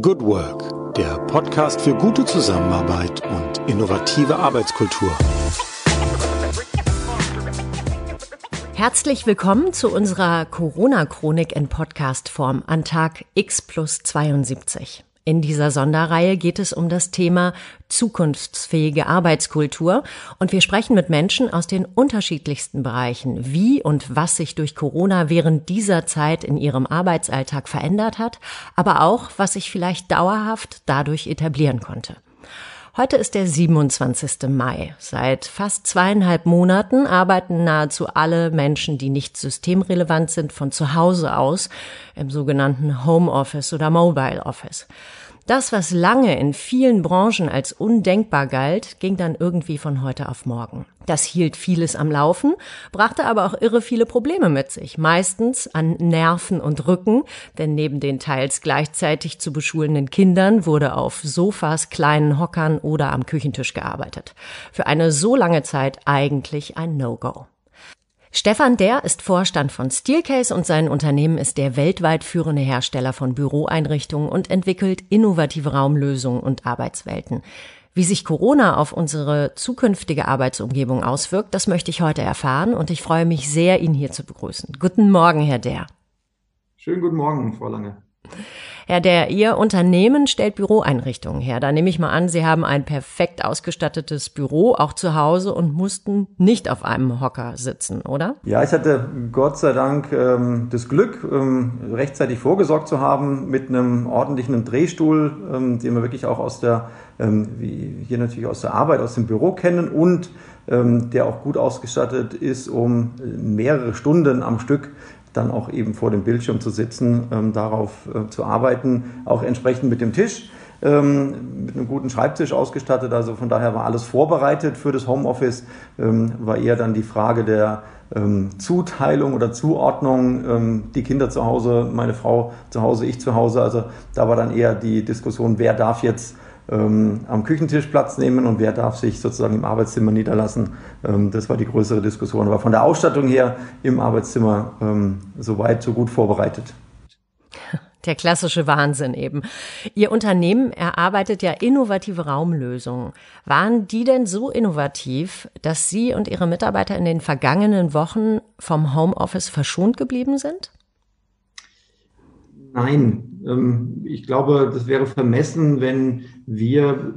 Good Work, der Podcast für gute Zusammenarbeit und innovative Arbeitskultur. Herzlich willkommen zu unserer Corona-Chronik in Podcast-Form an Tag X plus 72. In dieser Sonderreihe geht es um das Thema zukunftsfähige Arbeitskultur und wir sprechen mit Menschen aus den unterschiedlichsten Bereichen, wie und was sich durch Corona während dieser Zeit in ihrem Arbeitsalltag verändert hat, aber auch, was sich vielleicht dauerhaft dadurch etablieren konnte. Heute ist der 27. Mai. Seit fast zweieinhalb Monaten arbeiten nahezu alle Menschen, die nicht systemrelevant sind, von zu Hause aus im sogenannten Home Office oder Mobile Office. Das, was lange in vielen Branchen als undenkbar galt, ging dann irgendwie von heute auf morgen. Das hielt vieles am Laufen, brachte aber auch irre viele Probleme mit sich, meistens an Nerven und Rücken, denn neben den teils gleichzeitig zu beschulenden Kindern wurde auf Sofas, kleinen Hockern oder am Küchentisch gearbeitet. Für eine so lange Zeit eigentlich ein No-Go. Stefan Der ist Vorstand von Steelcase und sein Unternehmen ist der weltweit führende Hersteller von Büroeinrichtungen und entwickelt innovative Raumlösungen und Arbeitswelten. Wie sich Corona auf unsere zukünftige Arbeitsumgebung auswirkt, das möchte ich heute erfahren und ich freue mich sehr, ihn hier zu begrüßen. Guten Morgen, Herr Der. Schönen guten Morgen, Frau Lange. Herr Der, Ihr Unternehmen stellt Büroeinrichtungen her. Da nehme ich mal an, Sie haben ein perfekt ausgestattetes Büro, auch zu Hause und mussten nicht auf einem Hocker sitzen, oder? Ja, ich hatte Gott sei Dank ähm, das Glück, ähm, rechtzeitig vorgesorgt zu haben mit einem ordentlichen Drehstuhl, ähm, den wir wirklich auch aus der, ähm, wie hier natürlich aus der Arbeit, aus dem Büro kennen und ähm, der auch gut ausgestattet ist, um mehrere Stunden am Stück dann auch eben vor dem Bildschirm zu sitzen, ähm, darauf äh, zu arbeiten, auch entsprechend mit dem Tisch, ähm, mit einem guten Schreibtisch ausgestattet. Also von daher war alles vorbereitet für das Homeoffice, ähm, war eher dann die Frage der ähm, Zuteilung oder Zuordnung, ähm, die Kinder zu Hause, meine Frau zu Hause, ich zu Hause. Also da war dann eher die Diskussion, wer darf jetzt ähm, am Küchentisch Platz nehmen und wer darf sich sozusagen im Arbeitszimmer niederlassen. Ähm, das war die größere Diskussion. Aber von der Ausstattung her im Arbeitszimmer ähm, so weit, so gut vorbereitet. Der klassische Wahnsinn eben. Ihr Unternehmen erarbeitet ja innovative Raumlösungen. Waren die denn so innovativ, dass Sie und Ihre Mitarbeiter in den vergangenen Wochen vom Homeoffice verschont geblieben sind? Nein, ähm, ich glaube, das wäre vermessen, wenn wir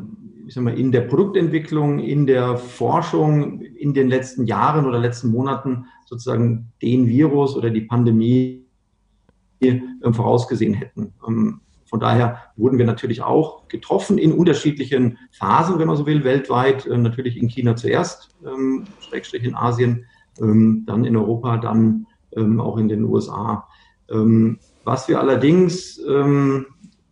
ich sag mal, in der Produktentwicklung, in der Forschung in den letzten Jahren oder letzten Monaten sozusagen den Virus oder die Pandemie ähm, vorausgesehen hätten. Ähm, von daher wurden wir natürlich auch getroffen in unterschiedlichen Phasen, wenn man so will, weltweit. Äh, natürlich in China zuerst, Schrägstrich in Asien, dann in Europa, dann auch in den USA. Was wir allerdings, ähm,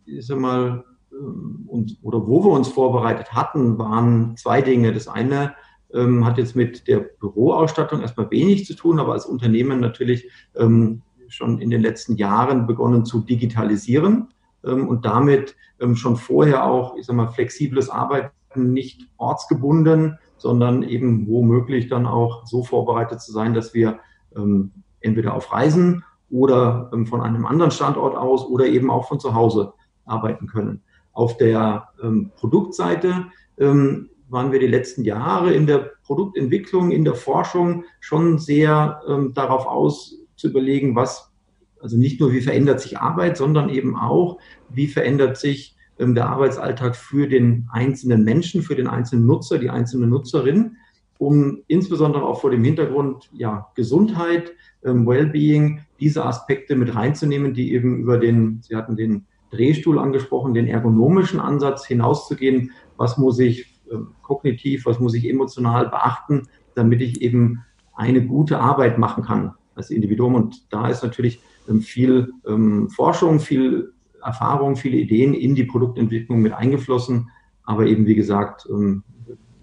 ich sag mal, ähm, und, oder wo wir uns vorbereitet hatten, waren zwei Dinge. Das eine ähm, hat jetzt mit der Büroausstattung erstmal wenig zu tun, aber als Unternehmen natürlich ähm, schon in den letzten Jahren begonnen zu digitalisieren ähm, und damit ähm, schon vorher auch, ich sag mal, flexibles Arbeiten nicht ortsgebunden, sondern eben womöglich dann auch so vorbereitet zu sein, dass wir ähm, entweder auf Reisen oder ähm, von einem anderen Standort aus oder eben auch von zu Hause arbeiten können. Auf der ähm, Produktseite ähm, waren wir die letzten Jahre in der Produktentwicklung, in der Forschung schon sehr darauf aus zu überlegen, was, also nicht nur wie verändert sich Arbeit, sondern eben auch, wie verändert sich der Arbeitsalltag für den einzelnen Menschen, für den einzelnen Nutzer, die einzelne Nutzerin, um insbesondere auch vor dem Hintergrund ja, Gesundheit, ähm, Wellbeing, diese Aspekte mit reinzunehmen, die eben über den, Sie hatten den Drehstuhl angesprochen, den ergonomischen Ansatz hinauszugehen. Was muss ich äh, kognitiv, was muss ich emotional beachten, damit ich eben eine gute Arbeit machen kann als Individuum. Und da ist natürlich ähm, viel ähm, Forschung, viel Erfahrung, viele Ideen in die Produktentwicklung mit eingeflossen. Aber eben, wie gesagt, ähm,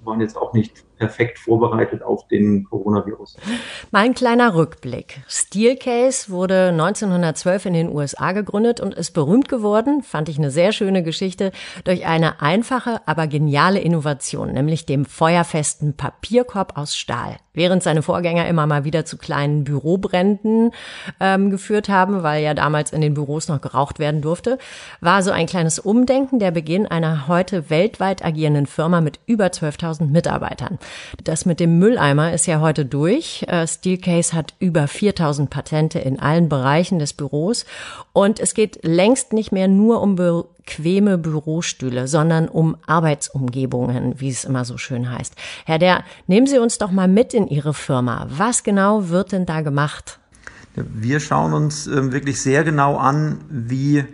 waren jetzt auch nicht perfekt vorbereitet auf den Coronavirus. Mein kleiner Rückblick. Steelcase wurde 1912 in den USA gegründet und ist berühmt geworden, fand ich eine sehr schöne Geschichte, durch eine einfache, aber geniale Innovation, nämlich dem feuerfesten Papierkorb aus Stahl. Während seine Vorgänger immer mal wieder zu kleinen Bürobränden ähm, geführt haben, weil ja damals in den Büros noch geraucht werden durfte, war so ein kleines Umdenken der Beginn einer heute weltweit agierenden Firma mit über 12.000 Mitarbeitern. Das mit dem Mülleimer ist ja heute durch. Äh, Steelcase hat über 4000 Patente in allen Bereichen des Büros und es geht längst nicht mehr nur um bequeme Bürostühle, sondern um Arbeitsumgebungen, wie es immer so schön heißt. Herr Der, nehmen Sie uns doch mal mit in Ihre Firma. Was genau wird denn da gemacht? Wir schauen uns äh, wirklich sehr genau an, wie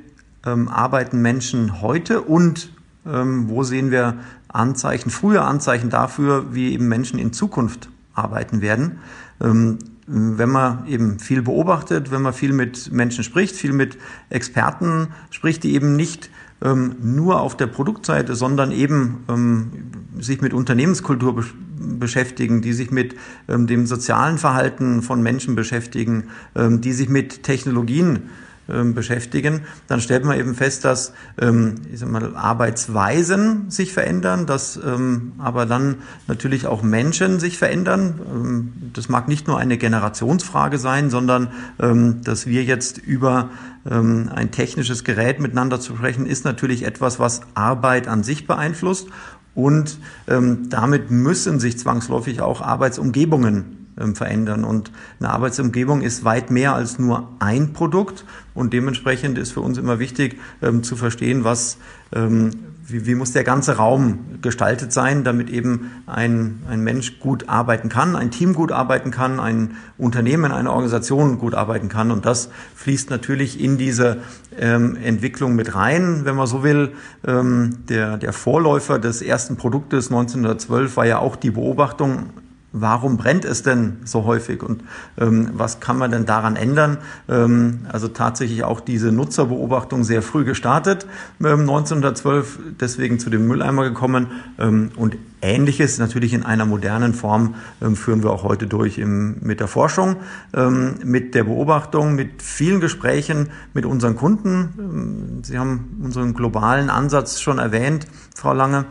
ähm, arbeiten Menschen heute und ähm, wo sehen wir Anzeichen, frühe Anzeichen dafür, wie eben Menschen in Zukunft arbeiten werden. Ähm, wenn man eben viel beobachtet, wenn man viel mit Menschen spricht, viel mit Experten spricht, die eben nicht ähm, nur auf der Produktseite, sondern eben ähm, sich mit Unternehmenskultur besch beschäftigen, die sich mit ähm, dem sozialen Verhalten von Menschen beschäftigen, ähm, die sich mit Technologien beschäftigen, dann stellt man eben fest, dass ähm, ich sag mal, Arbeitsweisen sich verändern, dass ähm, aber dann natürlich auch Menschen sich verändern. Ähm, das mag nicht nur eine Generationsfrage sein, sondern ähm, dass wir jetzt über ähm, ein technisches Gerät miteinander zu sprechen, ist natürlich etwas, was Arbeit an sich beeinflusst. Und damit müssen sich zwangsläufig auch Arbeitsumgebungen ähm, verändern. Und eine Arbeitsumgebung ist weit mehr als nur ein Produkt. Und dementsprechend ist für uns immer wichtig ähm, zu verstehen, was, ähm, wie, wie muss der ganze Raum gestaltet sein, damit eben ein, ein Mensch gut arbeiten kann, ein Team gut arbeiten kann, ein Unternehmen, eine Organisation gut arbeiten kann. Und das fließt natürlich in diese ähm, Entwicklung mit rein, wenn man so will. Ähm, der, der Vorläufer des ersten Produktes 1912 war ja auch die Beobachtung warum brennt es denn so häufig und ähm, was kann man denn daran ändern? Ähm, also tatsächlich auch diese Nutzerbeobachtung sehr früh gestartet, ähm, 1912, deswegen zu dem Mülleimer gekommen ähm, und Ähnliches natürlich in einer modernen Form ähm, führen wir auch heute durch im, mit der Forschung, ähm, mit der Beobachtung, mit vielen Gesprächen mit unseren Kunden. Sie haben unseren globalen Ansatz schon erwähnt, Frau Lange.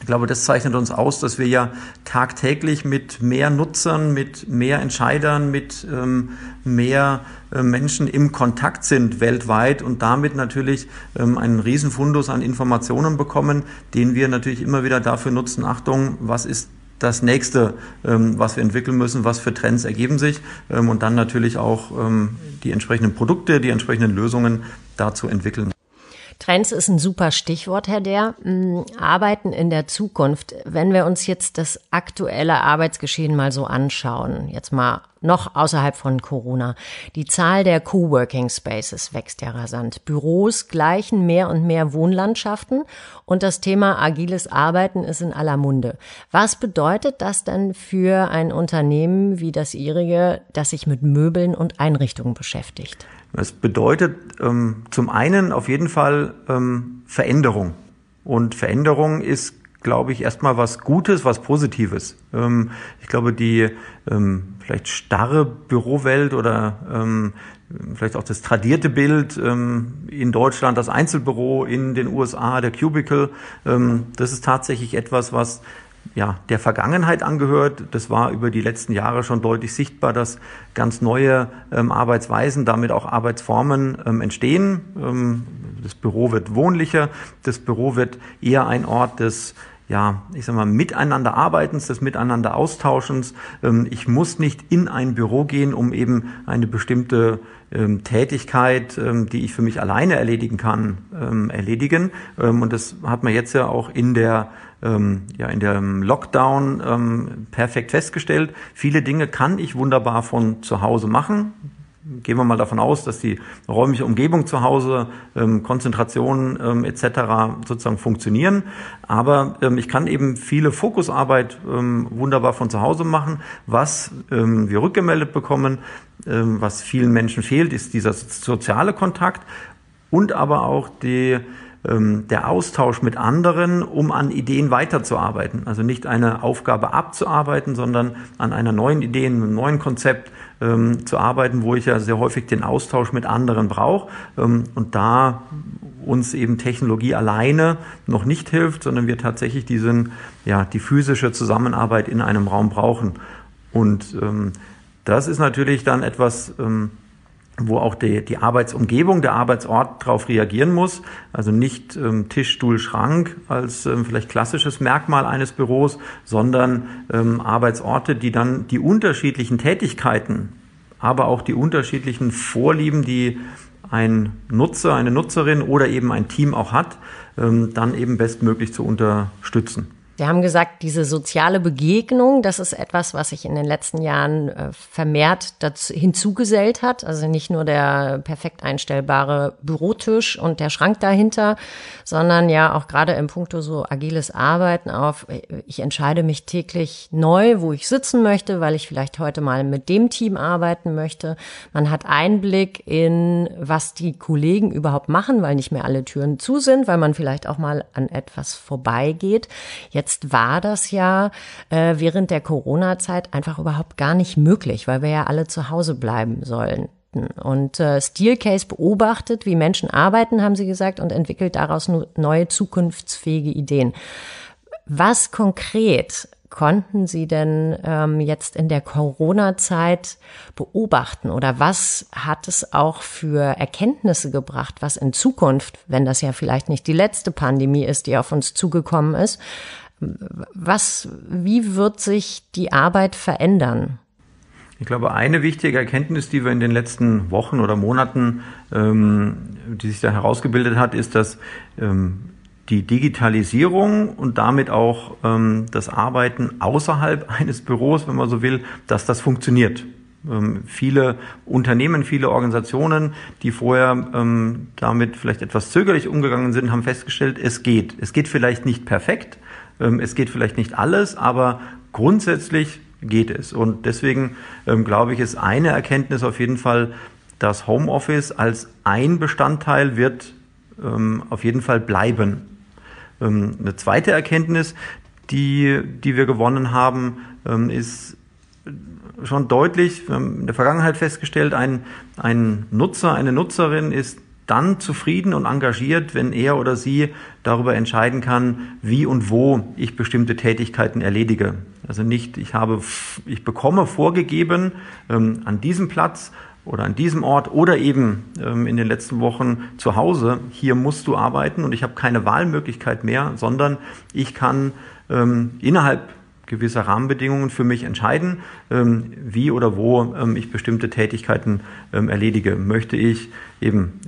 Ich glaube, das zeichnet uns aus, dass wir ja tagtäglich mit mehr Nutzern, mit mehr Entscheidern, mit ähm, mehr äh, Menschen im Kontakt sind weltweit und damit natürlich ähm, einen Riesenfundus an Informationen bekommen, den wir natürlich immer wieder dafür nutzen, Achtung, was ist das nächste, ähm, was wir entwickeln müssen, was für Trends ergeben sich? Ähm, und dann natürlich auch ähm, die entsprechenden Produkte, die entsprechenden Lösungen dazu entwickeln. Trends ist ein super Stichwort, Herr Der. Mm, Arbeiten in der Zukunft. Wenn wir uns jetzt das aktuelle Arbeitsgeschehen mal so anschauen, jetzt mal noch außerhalb von Corona. Die Zahl der Coworking Spaces wächst ja rasant. Büros gleichen mehr und mehr Wohnlandschaften und das Thema agiles Arbeiten ist in aller Munde. Was bedeutet das denn für ein Unternehmen wie das Ihrige, das sich mit Möbeln und Einrichtungen beschäftigt? Es bedeutet ähm, zum einen auf jeden Fall ähm, Veränderung. Und Veränderung ist, glaube ich, erstmal was Gutes, was Positives. Ähm, ich glaube, die ähm, vielleicht starre Bürowelt oder ähm, vielleicht auch das tradierte Bild ähm, in Deutschland, das Einzelbüro, in den USA, der Cubicle, das ist tatsächlich etwas, was ja, der Vergangenheit angehört. Das war über die letzten Jahre schon deutlich sichtbar, dass ganz neue ähm, Arbeitsweisen, damit auch Arbeitsformen ähm, entstehen. Ähm, das Büro wird wohnlicher, das Büro wird eher ein Ort des ja, ich sag mal, miteinander arbeitens, des miteinander austauschens. Ähm, ich muss nicht in ein Büro gehen, um eben eine bestimmte ähm, Tätigkeit, ähm, die ich für mich alleine erledigen kann, erledigen. Und das hat man jetzt ja auch in der ähm, ja in dem Lockdown ähm, perfekt festgestellt. Viele Dinge kann ich wunderbar von zu Hause machen. Gehen wir mal davon aus, dass die räumliche Umgebung zu Hause, ähm, Konzentration ähm, etc. sozusagen funktionieren. Aber ähm, ich kann eben viele Fokusarbeit ähm, wunderbar von zu Hause machen. Was ähm, wir rückgemeldet bekommen, ähm, was vielen Menschen fehlt, ist dieser soziale Kontakt und aber auch die der Austausch mit anderen, um an Ideen weiterzuarbeiten. Also nicht eine Aufgabe abzuarbeiten, sondern an einer neuen Idee, einem neuen Konzept ähm, zu arbeiten, wo ich ja sehr häufig den Austausch mit anderen brauche. Ähm, und da uns eben Technologie alleine noch nicht hilft, sondern wir tatsächlich diesen, ja, die physische Zusammenarbeit in einem Raum brauchen. Und ähm, das ist natürlich dann etwas, ähm, wo auch die, die Arbeitsumgebung, der Arbeitsort darauf reagieren muss. Also nicht ähm, Tisch, Stuhl, Schrank als ähm, vielleicht klassisches Merkmal eines Büros, sondern ähm, Arbeitsorte, die dann die unterschiedlichen Tätigkeiten, aber auch die unterschiedlichen Vorlieben, die ein Nutzer, eine Nutzerin oder eben ein Team auch hat, ähm, dann eben bestmöglich zu unterstützen. Sie haben gesagt, diese soziale Begegnung, das ist etwas, was sich in den letzten Jahren äh, vermehrt dazu hinzugesellt hat. Also nicht nur der perfekt einstellbare Bürotisch und der Schrank dahinter, sondern ja auch gerade im Punkto so agiles Arbeiten auf, ich entscheide mich täglich neu, wo ich sitzen möchte, weil ich vielleicht heute mal mit dem Team arbeiten möchte. Man hat Einblick in, was die Kollegen überhaupt machen, weil nicht mehr alle Türen zu sind, weil man vielleicht auch mal an etwas vorbeigeht. Jetzt Jetzt war das ja äh, während der Corona-Zeit einfach überhaupt gar nicht möglich, weil wir ja alle zu Hause bleiben sollen. Und äh, Steelcase beobachtet, wie Menschen arbeiten, haben sie gesagt, und entwickelt daraus neue zukunftsfähige Ideen. Was konkret konnten Sie denn ähm, jetzt in der Corona-Zeit beobachten oder was hat es auch für Erkenntnisse gebracht, was in Zukunft, wenn das ja vielleicht nicht die letzte Pandemie ist, die auf uns zugekommen ist, was, wie wird sich die Arbeit verändern? Ich glaube, eine wichtige Erkenntnis, die wir in den letzten Wochen oder Monaten, ähm, die sich da herausgebildet hat, ist, dass ähm, die Digitalisierung und damit auch ähm, das Arbeiten außerhalb eines Büros, wenn man so will, dass das funktioniert. Ähm, viele Unternehmen, viele Organisationen, die vorher ähm, damit vielleicht etwas zögerlich umgegangen sind, haben festgestellt, es geht. Es geht vielleicht nicht perfekt, es geht vielleicht nicht alles, aber grundsätzlich geht es. Und deswegen ähm, glaube ich, ist eine Erkenntnis auf jeden Fall, dass Homeoffice als ein Bestandteil wird ähm, auf jeden Fall bleiben. eine zweite Erkenntnis, die, die wir gewonnen haben, ist schon deutlich, wir haben in der Vergangenheit festgestellt, ein, ein Nutzer, eine Nutzerin ist dann zufrieden und engagiert, wenn er oder sie darüber entscheiden kann, wie und wo ich bestimmte Tätigkeiten erledige. Also nicht, ich habe, ich bekomme vorgegeben ähm, an diesem Platz oder an diesem Ort oder eben ähm, in den letzten Wochen zu Hause, hier musst du arbeiten und ich habe keine Wahlmöglichkeit mehr, sondern ich kann ähm, innerhalb gewisser Rahmenbedingungen für mich entscheiden, ähm, wie oder wo ähm, ich bestimmte Tätigkeiten ähm, erledige. Möchte ich eben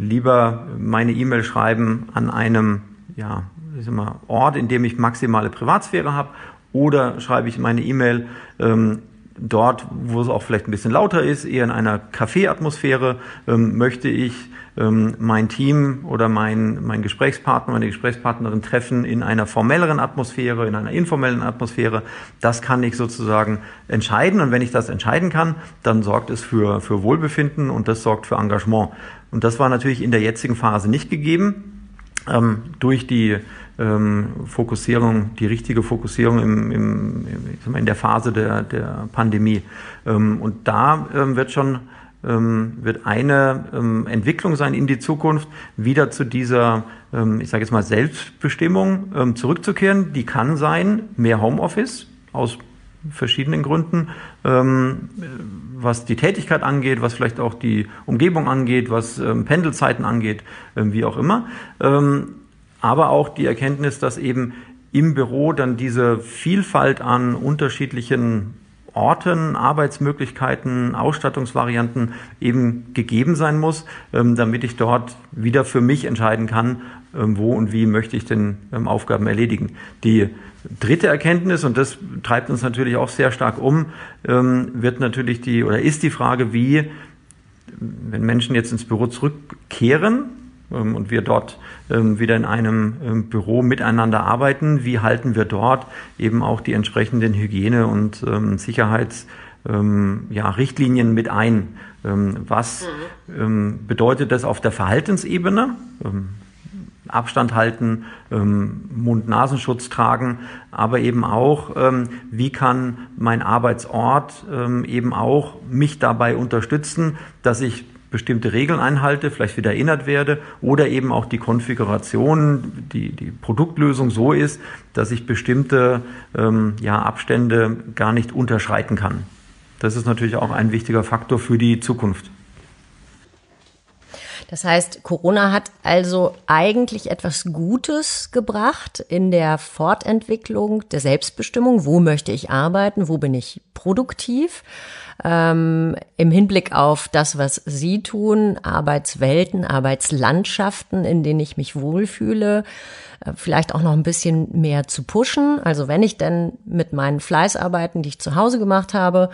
lieber meine E-Mail schreiben an einem ja, ich sag mal, Ort, in dem ich maximale Privatsphäre habe, oder schreibe ich meine E-Mail dort, wo es auch vielleicht ein bisschen lauter ist, eher in einer Kaffeeatmosphäre, möchte ich ähm, mein Team oder mein, mein Gesprächspartner, meine Gesprächspartnerin treffen in einer formelleren Atmosphäre, in einer informellen Atmosphäre. Das kann ich sozusagen entscheiden. Und wenn ich das entscheiden kann, dann sorgt es für, für Wohlbefinden und das sorgt für Engagement. Und das war natürlich in der jetzigen Phase nicht gegeben. Ähm, durch die ähm, Fokussierung, die richtige Fokussierung im, im, im, in der Phase der, der Pandemie. Ähm, und da ähm, wird schon ähm, wird eine ähm, Entwicklung sein in die Zukunft, wieder zu dieser, ähm, ich sage jetzt mal, Selbstbestimmung zurückzukehren. Die kann sein, mehr Homeoffice aus verschiedenen Gründen, was die Tätigkeit angeht, was vielleicht auch die Umgebung angeht, was Pendelzeiten angeht, wie auch immer. Aber auch die Erkenntnis, dass eben im Büro dann diese Vielfalt an unterschiedlichen Orten, Arbeitsmöglichkeiten, Ausstattungsvarianten eben gegeben sein muss, ähm, damit ich dort wieder für mich entscheiden kann, ähm, wo und wie möchte ich denn ähm, Aufgaben erledigen. Die dritte Erkenntnis, und das treibt uns natürlich auch sehr stark um, wird natürlich die oder ist die Frage, wie, wenn Menschen jetzt ins Büro zurückkehren, und wir dort wieder in einem ähm, Büro miteinander arbeiten, wie halten wir dort eben auch die entsprechenden Hygiene- und Sicherheitsrichtlinien ja, mit ein. Was mhm. bedeutet das auf der Verhaltensebene? Abstand halten, ähm, Mund-Nasenschutz tragen, aber eben auch, ähm, wie kann mein Arbeitsort ähm, eben auch mich dabei unterstützen, dass ich bestimmte Regeln einhalte, vielleicht wieder erinnert werde oder eben auch die Konfiguration, die, die Produktlösung so ist, dass ich bestimmte ähm, ja, Abstände gar nicht unterschreiten kann. Das ist natürlich auch ein wichtiger Faktor für die Zukunft. Das heißt, Corona hat also eigentlich etwas Gutes gebracht in der Fortentwicklung der Selbstbestimmung. Wo möchte ich arbeiten? Wo bin ich produktiv? Ähm, Im Hinblick auf das, was Sie tun, Arbeitswelten, Arbeitslandschaften, in denen ich mich wohlfühle, äh, vielleicht auch noch ein bisschen mehr zu pushen. Also wenn ich denn mit meinen Fleißarbeiten, die ich zu Hause gemacht habe,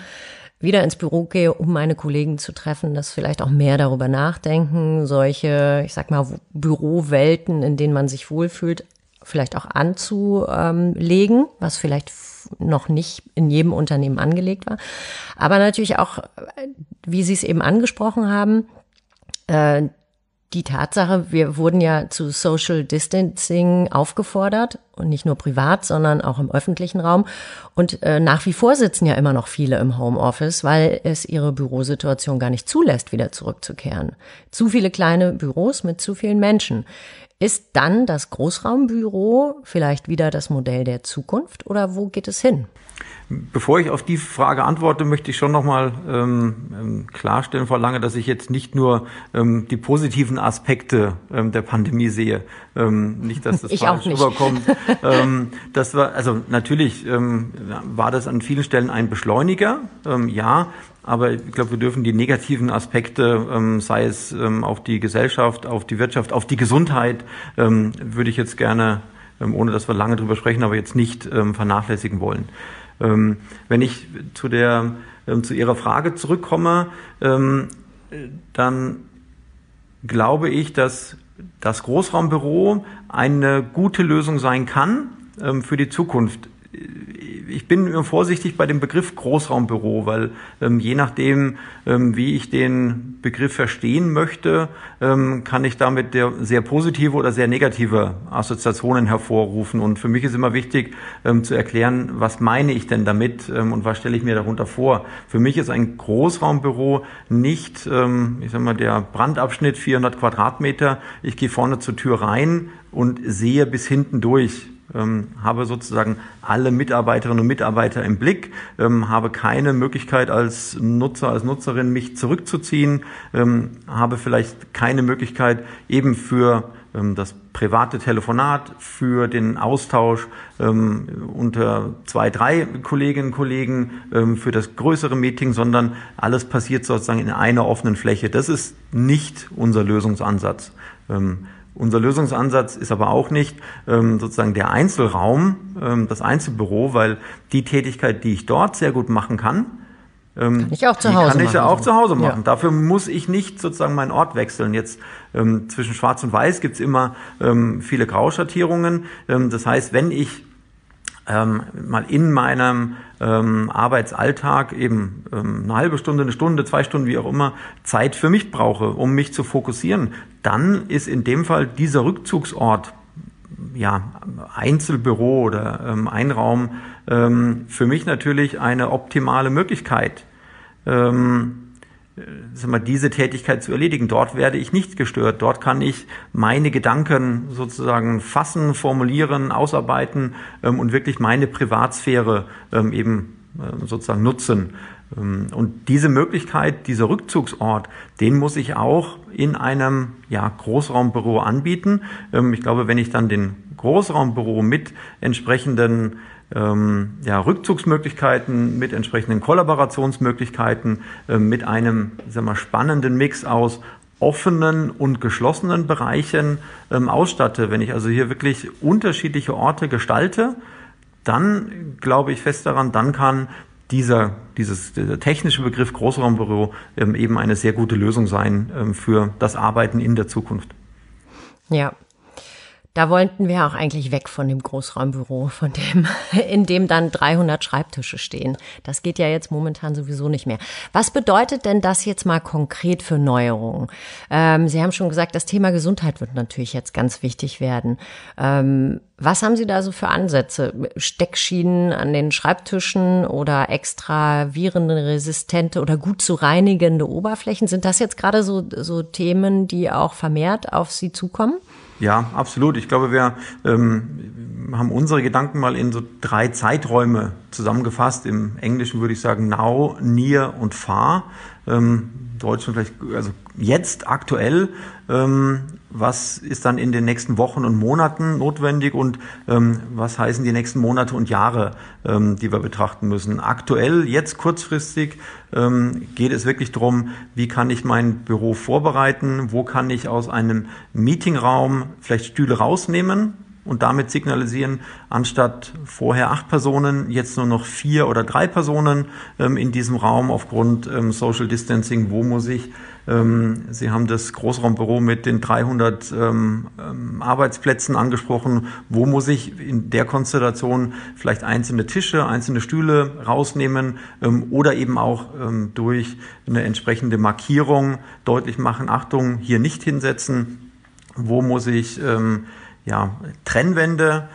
wieder ins Büro gehe, um meine Kollegen zu treffen, dass vielleicht auch mehr darüber nachdenken, solche, ich sag mal, Bürowelten, in denen man sich wohlfühlt, vielleicht auch anzulegen, was vielleicht noch nicht in jedem Unternehmen angelegt war. Aber natürlich auch, wie Sie es eben angesprochen haben, äh, die Tatsache, wir wurden ja zu Social Distancing aufgefordert und nicht nur privat, sondern auch im öffentlichen Raum. Und äh, nach wie vor sitzen ja immer noch viele im Homeoffice, weil es ihre Bürosituation gar nicht zulässt, wieder zurückzukehren. Zu viele kleine Büros mit zu vielen Menschen. Ist dann das Großraumbüro vielleicht wieder das Modell der Zukunft oder wo geht es hin? Bevor ich auf die Frage antworte, möchte ich schon nochmal ähm, ähm, klarstellen, Frau Lange, dass ich jetzt nicht nur ähm, die positiven Aspekte ähm, der Pandemie sehe. Ähm, nicht, dass das ich falsch rüberkommt. ähm, das war, also natürlich ähm, war das an vielen Stellen ein Beschleuniger, ähm, ja, aber ich glaube, wir dürfen die negativen Aspekte, ähm, sei es ähm, auf die Gesellschaft, auf die Wirtschaft, auf die Gesundheit, ähm, würde ich jetzt gerne, ähm, ohne dass wir lange drüber sprechen, aber jetzt nicht ähm, vernachlässigen wollen. Ähm, wenn ich zu der ähm, zu Ihrer Frage zurückkomme, ähm, dann glaube ich, dass das Großraumbüro eine gute Lösung sein kann für die Zukunft ich bin immer vorsichtig bei dem Begriff Großraumbüro, weil ähm, je nachdem, ähm, wie ich den Begriff verstehen möchte, ähm, kann ich damit sehr positive oder sehr negative Assoziationen hervorrufen. Und für mich ist immer wichtig ähm, zu erklären, was meine ich denn damit ähm, und was stelle ich mir darunter vor. Für mich ist ein Großraumbüro nicht, ähm, ich sag mal, der Brandabschnitt 400 Quadratmeter. Ich gehe vorne zur Tür rein und sehe bis hinten durch ähm, habe sozusagen alle Mitarbeiterinnen und Mitarbeiter im Blick, ähm, habe keine Möglichkeit als Nutzer, als Nutzerin mich zurückzuziehen, ähm, habe vielleicht keine Möglichkeit eben für ähm, das private Telefonat, für den Austausch ähm, unter zwei, drei Kolleginnen und Kollegen, ähm, für das größere Meeting, sondern alles passiert sozusagen in einer offenen Fläche. Das ist nicht unser Lösungsansatz. Unser Lösungsansatz ist aber auch nicht ähm, sozusagen der Einzelraum, ähm, das Einzelbüro, weil die Tätigkeit, die ich dort sehr gut machen kann, ähm, kann ich auch zu Hause kann ich machen. auch zu Hause machen. Ja. Dafür muss ich nicht sozusagen meinen Ort wechseln. Jetzt ähm, zwischen Schwarz und Weiß gibt's immer ähm, viele Grauschattierungen. Ähm, das heißt, wenn ich ähm, mal in meinem ähm, Arbeitsalltag eben ähm, eine halbe Stunde, eine Stunde, zwei Stunden, wie auch immer, Zeit für mich brauche, um mich zu fokussieren, dann ist in dem Fall dieser Rückzugsort, ja, Einzelbüro oder ähm, Einraum, ähm, für mich natürlich eine optimale Möglichkeit. Ähm, sag mal, diese Tätigkeit zu erledigen. Dort werde ich nicht gestört. Dort kann ich meine Gedanken sozusagen fassen, formulieren, ausarbeiten ähm, und wirklich meine Privatsphäre ähm, eben äh, sozusagen nutzen. Ähm, und diese Möglichkeit, dieser Rückzugsort, den muss ich auch in einem ja, Großraumbüro anbieten. Ähm, ich glaube, wenn ich dann den Großraumbüro mit entsprechenden ähm, ja, Rückzugsmöglichkeiten, mit entsprechenden Kollaborationsmöglichkeiten, äh, mit einem sagen wir, spannenden Mix aus offenen und geschlossenen Bereichen ähm, ausstatte. Wenn ich also hier wirklich unterschiedliche Orte gestalte, dann glaube ich fest daran, dann kann dieser, dieses, dieser technische Begriff Großraumbüro ähm, eben eine sehr gute Lösung sein ähm, für das Arbeiten in der Zukunft. Ja, Da wollten wir auch eigentlich weg von dem Großraumbüro, von dem, in dem dann 300 Schreibtische stehen. Das geht ja jetzt momentan sowieso nicht mehr. Was bedeutet denn das jetzt mal konkret für Neuerungen? Ähm, Sie haben schon gesagt, das Thema Gesundheit wird natürlich jetzt ganz wichtig werden. Ähm, was haben Sie da so für Ansätze? Steckschienen an den Schreibtischen oder extra virenresistente oder gut zu reinigende Oberflächen? Sind das jetzt gerade so, so Themen, die auch vermehrt auf Sie zukommen? Ja, absolut. Ich glaube, wir ähm, haben unsere Gedanken mal in so drei Zeiträume zusammengefasst. Im Englischen würde ich sagen now, near und far. Ähm, Deutschen vielleicht, also jetzt aktuell, ähm, was ist dann in den nächsten Wochen und Monaten notwendig und ähm, was heißen die nächsten Monate und Jahre, ähm, die wir betrachten müssen. Aktuell, jetzt kurzfristig, ähm, geht es wirklich darum, wie kann ich mein Büro vorbereiten, wo kann ich aus einem Meetingraum vielleicht Stühle rausnehmen, und damit signalisieren, anstatt vorher acht Personen, jetzt nur noch vier oder drei Personen ähm, in diesem Raum aufgrund ähm, Social Distancing. Wo muss ich Sie haben das Großraumbüro mit den 300 ähm, ähm, Arbeitsplätzen angesprochen. Wo muss ich in der Konstellation vielleicht einzelne Tische, einzelne Stühle rausnehmen oder eben auch durch eine entsprechende Markierung deutlich machen, Achtung, hier nicht hinsetzen. Wo muss ich ja, Trennwände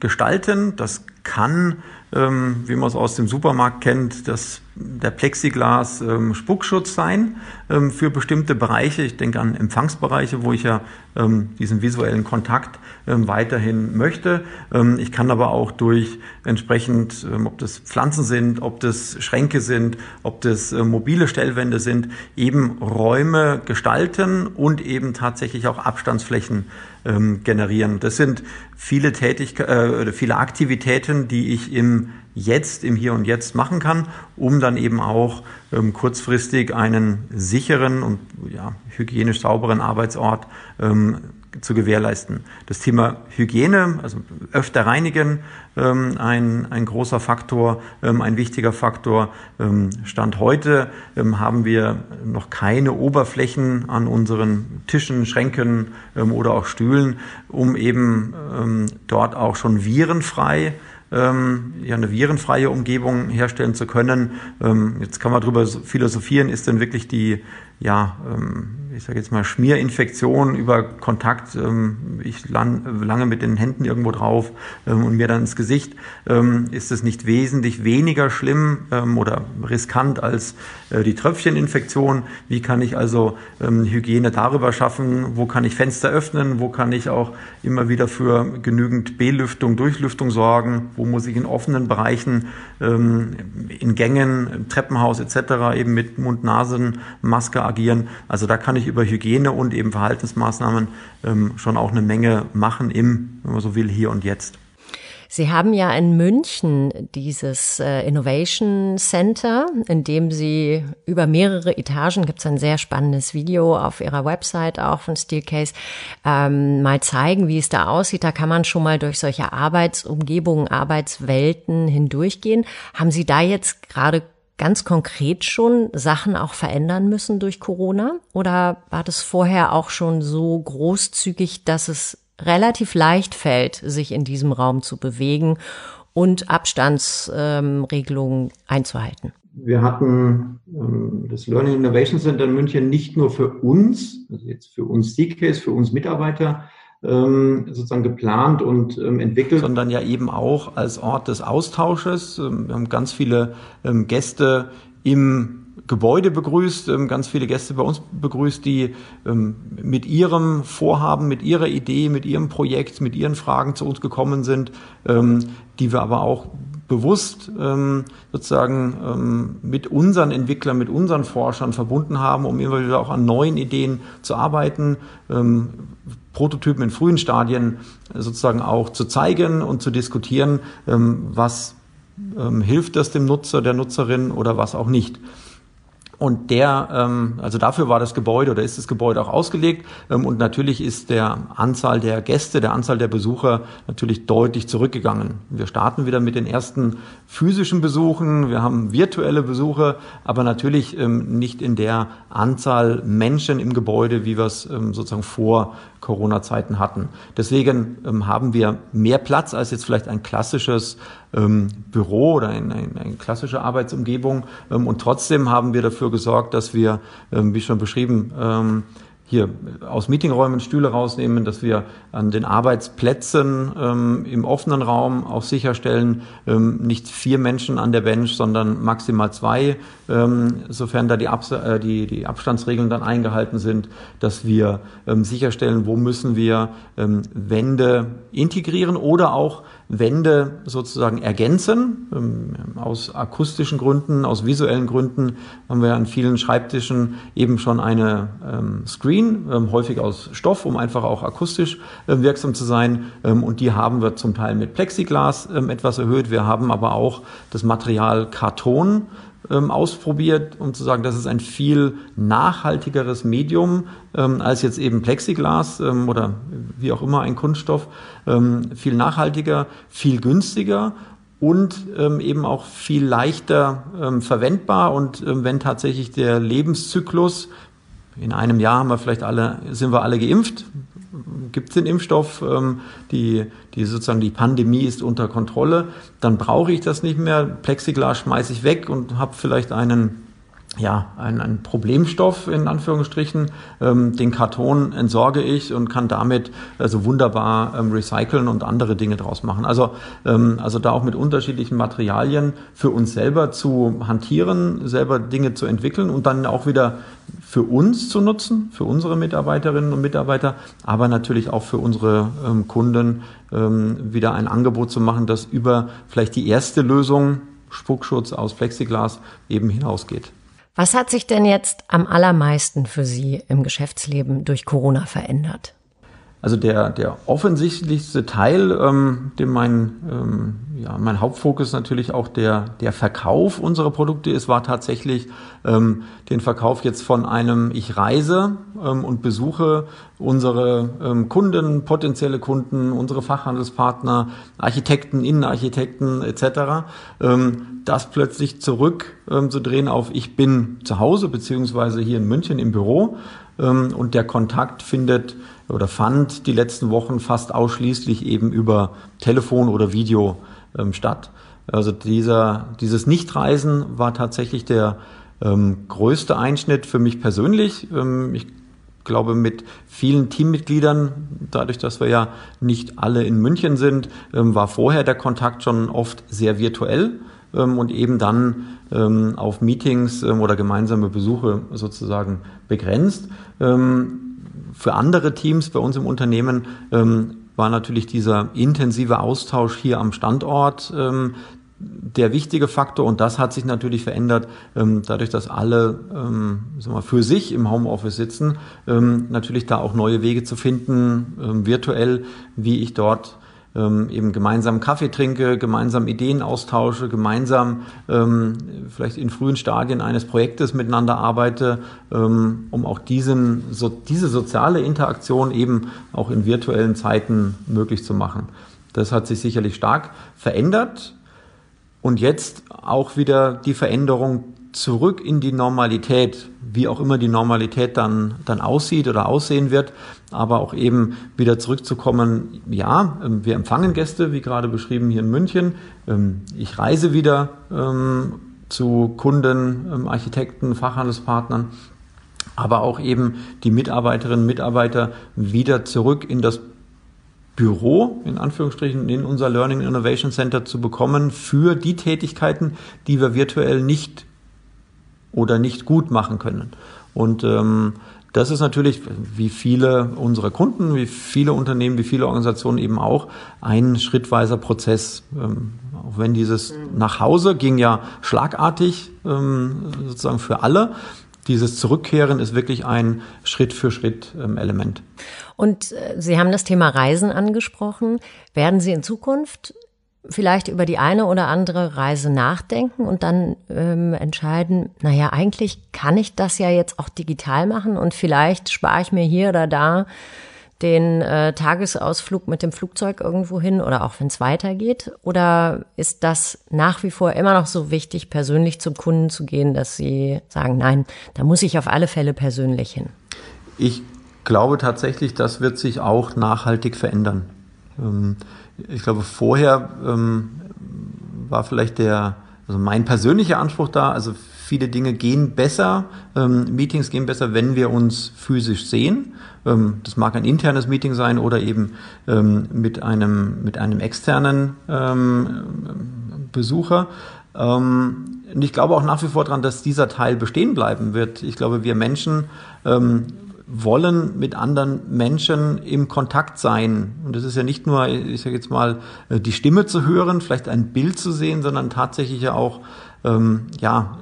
gestalten? Das kann ähm, wie man es aus dem Supermarkt kennt, das, der Plexiglas ähm, Spuckschutz sein ähm, für bestimmte Bereiche. Ich denke an Empfangsbereiche, wo ich ja ähm, diesen visuellen Kontakt ähm, weiterhin möchte. Ähm, ich kann aber auch durch entsprechend, ob das Pflanzen sind, ob das Schränke sind, ob das äh, mobile Stellwände sind, eben Räume gestalten und eben tatsächlich auch Abstandsflächen generieren. Das sind viele Tätigkeiten, äh, viele Aktivitäten, die ich im Jetzt, im Hier und Jetzt machen kann, um dann eben auch ähm, kurzfristig einen sicheren und ja, hygienisch sauberen Arbeitsort ähm, zu gewährleisten. Das Thema Hygiene, also öfter reinigen, ähm, ein, ein großer Faktor, ähm, ein wichtiger Faktor. Ähm, Stand heute ähm, haben wir noch keine Oberflächen an unseren Tischen, Schränken ähm, oder auch Stühlen, um eben ähm, dort auch schon virenfrei ja, eine virenfreie Umgebung herstellen zu können. Jetzt kann man darüber philosophieren, ist denn wirklich die, ja, ich sage jetzt mal, Schmierinfektion über Kontakt, ähm, ich lang, lange mit den Händen irgendwo drauf ähm, und mir dann ins Gesicht, ähm, ist es nicht wesentlich weniger schlimm ähm, oder riskant als äh, die Tröpfcheninfektion. Wie kann ich also ähm, Hygiene darüber schaffen? Wo kann ich Fenster öffnen? Wo kann ich auch immer wieder für genügend Belüftung, Durchlüftung sorgen? Wo muss ich in offenen Bereichen, ähm, in Gängen, im Treppenhaus etc. eben mit Mund-Nasen-Maske agieren? Also da kann ich über Hygiene und eben Verhaltensmaßnahmen ähm, schon auch eine Menge machen im, wenn man so will, hier und jetzt. Sie haben ja in München dieses äh, Innovation Center, in dem Sie über mehrere Etagen, gibt es ein sehr spannendes Video auf Ihrer Website auch von Steelcase, ähm, mal zeigen, wie es da aussieht. Da kann man schon mal durch solche Arbeitsumgebungen, Arbeitswelten hindurchgehen. Haben Sie da jetzt gerade ganz konkret schon Sachen auch verändern müssen durch Corona? Oder war das vorher auch schon so großzügig, dass es relativ leicht fällt, sich in diesem Raum zu bewegen und Abstandsregelungen ähm, einzuhalten? Wir hatten ähm, das Learning Innovation Center in München nicht nur für uns, also jetzt für uns CCase, für uns Mitarbeiter, sozusagen geplant und ähm, entwickelt. Sondern ja eben auch als Ort des Austausches. Ähm, wir haben ganz viele ähm, Gäste im Gebäude begrüßt, ähm, ganz viele Gäste bei uns begrüßt, die ähm, mit ihrem Vorhaben, mit ihrer Idee, mit ihrem Projekt, mit ihren Fragen zu uns gekommen sind, die wir aber auch bewusst ähm, sozusagen ähm, mit unseren Entwicklern, mit unseren Forschern verbunden haben, um immer wieder auch an neuen Ideen zu arbeiten, ähm, Prototypen in frühen Stadien sozusagen auch zu zeigen und zu diskutieren, ähm, was ähm, hilft das dem Nutzer, der Nutzerin oder was auch nicht. Und der, ähm, also dafür war das Gebäude oder ist das Gebäude auch ausgelegt. Und natürlich ist der Anzahl der Gäste, der Anzahl der Besucher natürlich deutlich zurückgegangen. Wir starten wieder mit den ersten physischen Besuchen. Wir haben virtuelle Besuche, aber natürlich nicht in der Anzahl Menschen im Gebäude, wie wir es sozusagen vor Corona-Zeiten hatten. Deswegen ähm, haben wir mehr Platz als jetzt vielleicht ein klassisches ähm, Büro oder ein, ein, eine klassische Arbeitsumgebung. Ähm, und trotzdem haben wir dafür gesorgt, dass wir, ähm, wie schon beschrieben, ähm, hier aus Meetingräumen Stühle rausnehmen, dass wir an den Arbeitsplätzen ähm, im offenen Raum auch sicherstellen, ähm, nicht vier Menschen an der Bench, sondern maximal zwei, ähm, sofern da die, Abs äh, die, die Abstandsregeln dann eingehalten sind, dass wir ähm, sicherstellen, wo müssen wir ähm, Wände integrieren oder auch Wände sozusagen ergänzen. Ähm, aus akustischen Gründen, aus visuellen Gründen haben wir an vielen Schreibtischen eben schon eine ähm, Screen, ähm, häufig aus Stoff, um einfach auch akustisch wirksam zu sein. Ähm, und die haben wir zum Teil mit Plexiglas ähm, etwas erhöht. Wir haben aber auch das Material Karton ähm, ausprobiert, um zu sagen, das ist ein viel nachhaltigeres Medium als jetzt eben Plexiglas oder wie auch immer ein Kunststoff. Viel nachhaltiger, viel günstiger und eben auch viel leichter verwendbar. Und wenn tatsächlich der Lebenszyklus in einem Jahr haben wir vielleicht alle, sind wir alle geimpft, gibt es den Impfstoff, ähm, die, die sozusagen die Pandemie ist unter Kontrolle, dann brauche ich das nicht mehr. Plexiglas schmeiße ich weg und habe vielleicht einen ja, ein, ein Problemstoff in Anführungsstrichen. Ähm, den Karton entsorge ich und kann damit also wunderbar ähm, recyceln und andere Dinge draus machen. Also, ähm, also da auch mit unterschiedlichen Materialien für uns selber zu hantieren, selber Dinge zu entwickeln und dann auch wieder für uns zu nutzen, für unsere Mitarbeiterinnen und Mitarbeiter, aber natürlich auch für unsere ähm, Kunden ähm, wieder ein Angebot zu machen, das über vielleicht die erste Lösung, Spuckschutz aus Plexiglas, eben hinausgeht. Was hat sich denn jetzt am allermeisten für Sie im Geschäftsleben durch Corona verändert? Also der, der offensichtlichste Teil, ähm, dem mein, ähm, ja, mein Hauptfokus natürlich auch der, der Verkauf unserer Produkte ist, war tatsächlich ähm, den Verkauf jetzt von einem, ich reise ähm, und besuche unsere ähm, Kunden, potenzielle Kunden, unsere Fachhandelspartner, Architekten, Innenarchitekten etc., ähm, das plötzlich zurück ähm, zu drehen auf, ich bin zu Hause beziehungsweise hier in München im Büro ähm, und der Kontakt findet oder fand die letzten Wochen fast ausschließlich eben über Telefon oder Video ähm, statt. Also dieser, dieses Nichtreisen war tatsächlich der ähm, größte Einschnitt für mich persönlich. Ähm, ich glaube, mit vielen Teammitgliedern, dadurch, dass wir ja nicht alle in München sind, ähm, war vorher der Kontakt schon oft sehr virtuell ähm, und eben dann ähm, auf Meetings ähm, oder gemeinsame Besuche sozusagen begrenzt. Für andere Teams bei uns im Unternehmen ähm, war natürlich dieser intensive Austausch hier am Standort ähm, der wichtige Faktor. Und das hat sich natürlich verändert, ähm, dadurch, dass alle ähm, sagen wir, für sich im Homeoffice sitzen, ähm, natürlich da auch neue Wege zu finden, ähm, virtuell, wie ich dort ähm, eben gemeinsam Kaffee trinke, gemeinsam Ideen austausche, gemeinsam ähm, vielleicht in frühen Stadien eines Projektes miteinander arbeite, ähm, um auch diesen, so, diese soziale Interaktion eben auch in virtuellen Zeiten möglich zu machen. Das hat sich sicherlich stark verändert. Und jetzt auch wieder die Veränderung zurück in die Normalität, wie auch immer die Normalität dann, dann aussieht oder aussehen wird, aber auch eben wieder zurückzukommen, ja, ähm, wir empfangen Gäste, wie gerade beschrieben hier in München, ähm, ich reise wieder ähm, zu Kunden, Architekten, Fachhandelspartnern, aber auch eben die Mitarbeiterinnen und Mitarbeiter wieder zurück in das Büro, in Anführungsstrichen, in unser Learning Innovation Center zu bekommen für die Tätigkeiten, die wir virtuell nicht oder nicht gut machen können. Und ähm, das ist natürlich, wie viele unserer Kunden, wie viele Unternehmen, wie viele Organisationen eben auch, ein schrittweiser Prozess. Ähm, auch wenn dieses nach Hause ging ja schlagartig ähm, sozusagen für alle. Dieses Zurückkehren ist wirklich ein Schritt für Schritt ähm, Element. Und äh, Sie haben das Thema Reisen angesprochen. Werden Sie in Zukunft vielleicht über die eine oder andere Reise nachdenken und dann ähm, entscheiden, naja, eigentlich kann ich das ja jetzt auch digital machen und vielleicht spare ich mir hier oder da den äh, Tagesausflug mit dem Flugzeug irgendwo hin oder auch wenn es weitergeht? Oder ist das nach wie vor immer noch so wichtig, persönlich zum Kunden zu gehen, dass Sie sagen, nein, da muss ich auf alle Fälle persönlich hin? Ich glaube tatsächlich, das wird sich auch nachhaltig verändern. Ähm, ich glaube, vorher ähm, war vielleicht der, also mein persönlicher Anspruch da, also viele Dinge gehen besser, ähm, Meetings gehen besser, wenn wir uns physisch sehen. das mag ein internes Meeting sein oder eben mit einem, mit einem externen Besucher. und ich glaube auch nach wie vor daran, dass dieser Teil bestehen bleiben wird. Ich glaube, wir Menschen wollen mit anderen Menschen im Kontakt sein. Und das ist ja nicht nur, ich sage jetzt mal, äh, die Stimme zu hören, vielleicht ein Bild zu sehen, sondern tatsächlich ja auch ähm, ja,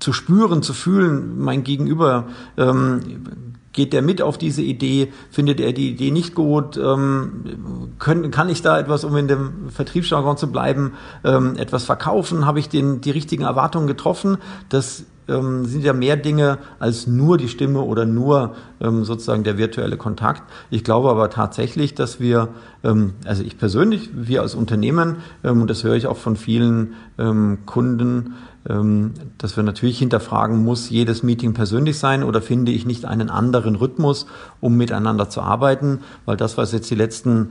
zu spüren, zu fühlen, mein Gegenüber. Ähm, Geht der mit auf diese Idee? Findet er die Idee nicht gut? Ähm, können, kann ich da etwas, um in dem Vertriebsjargon zu bleiben, ähm, etwas verkaufen? Habe ich den, die richtigen Erwartungen getroffen? Das ähm, sind ja mehr Dinge als nur die Stimme oder nur ähm, sozusagen der virtuelle Kontakt. Ich glaube aber tatsächlich, dass wir, ähm, also ich persönlich, wir als Unternehmen, ähm, und das höre ich auch von vielen ähm, Kunden, dass wir natürlich hinterfragen, muss jedes Meeting persönlich sein oder finde ich nicht einen anderen Rhythmus, um miteinander zu arbeiten, weil das, was jetzt die letzten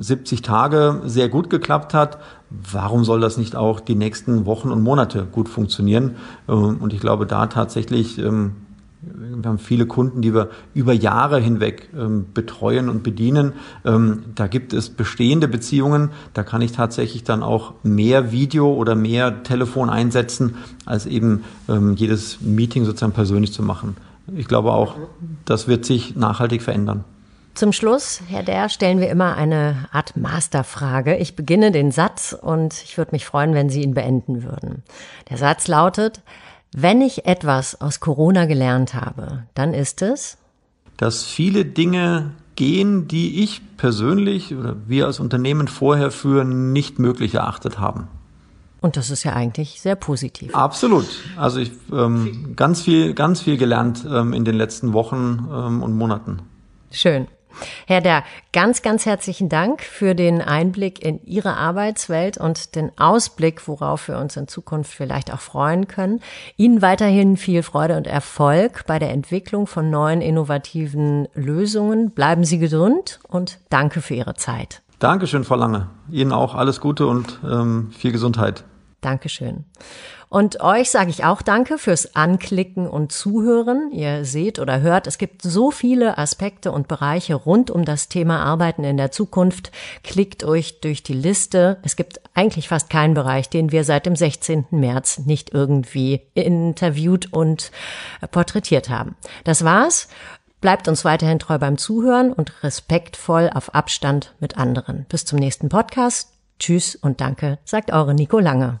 70 Tage sehr gut geklappt hat, warum soll das nicht auch die nächsten Wochen und Monate gut funktionieren? Ähm, und ich glaube, da tatsächlich, ähm, wir haben viele Kunden, die wir über Jahre hinweg ähm, betreuen und bedienen. Da gibt es bestehende Beziehungen. Da kann ich tatsächlich dann auch mehr Video oder mehr Telefon einsetzen, als eben jedes Meeting sozusagen persönlich zu machen. Ich glaube auch, das wird sich nachhaltig verändern. Zum Schluss, Herr Der, stellen wir immer eine Art Masterfrage. Ich beginne den Satz und ich würde mich freuen, wenn Sie ihn beenden würden. Der Satz lautet, wenn ich etwas aus Corona gelernt habe, dann ist es, dass viele Dinge gehen, die ich persönlich oder wir als Unternehmen vorher für nicht möglich erachtet haben. Und das ist ja eigentlich sehr positiv. Absolut. Also ich ähm, ganz viel, ganz viel gelernt ähm, in den letzten Wochen ähm, und Monaten. Schön. Herr Der, ganz, ganz herzlichen Dank für den Einblick in Ihre Arbeitswelt und den Ausblick, worauf wir uns in Zukunft vielleicht auch freuen können. Ihnen weiterhin viel Freude und Erfolg bei der Entwicklung von neuen innovativen Lösungen. Bleiben Sie gesund und danke für Ihre Zeit. Dankeschön, Frau Lange. Ihnen auch alles Gute und ähm, viel Gesundheit. Dankeschön. Und euch sage ich auch Danke fürs Anklicken und Zuhören. Ihr seht oder hört, es gibt so viele Aspekte und Bereiche rund um das Thema Arbeiten in der Zukunft. Klickt euch durch die Liste. Es gibt eigentlich fast keinen Bereich, den wir seit dem 16. März nicht irgendwie interviewt und porträtiert haben. Das war's. Bleibt uns weiterhin treu beim Zuhören und respektvoll auf Abstand mit anderen. Bis zum nächsten Podcast. Tschüss und danke, sagt eure Nico Lange.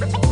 Thank you.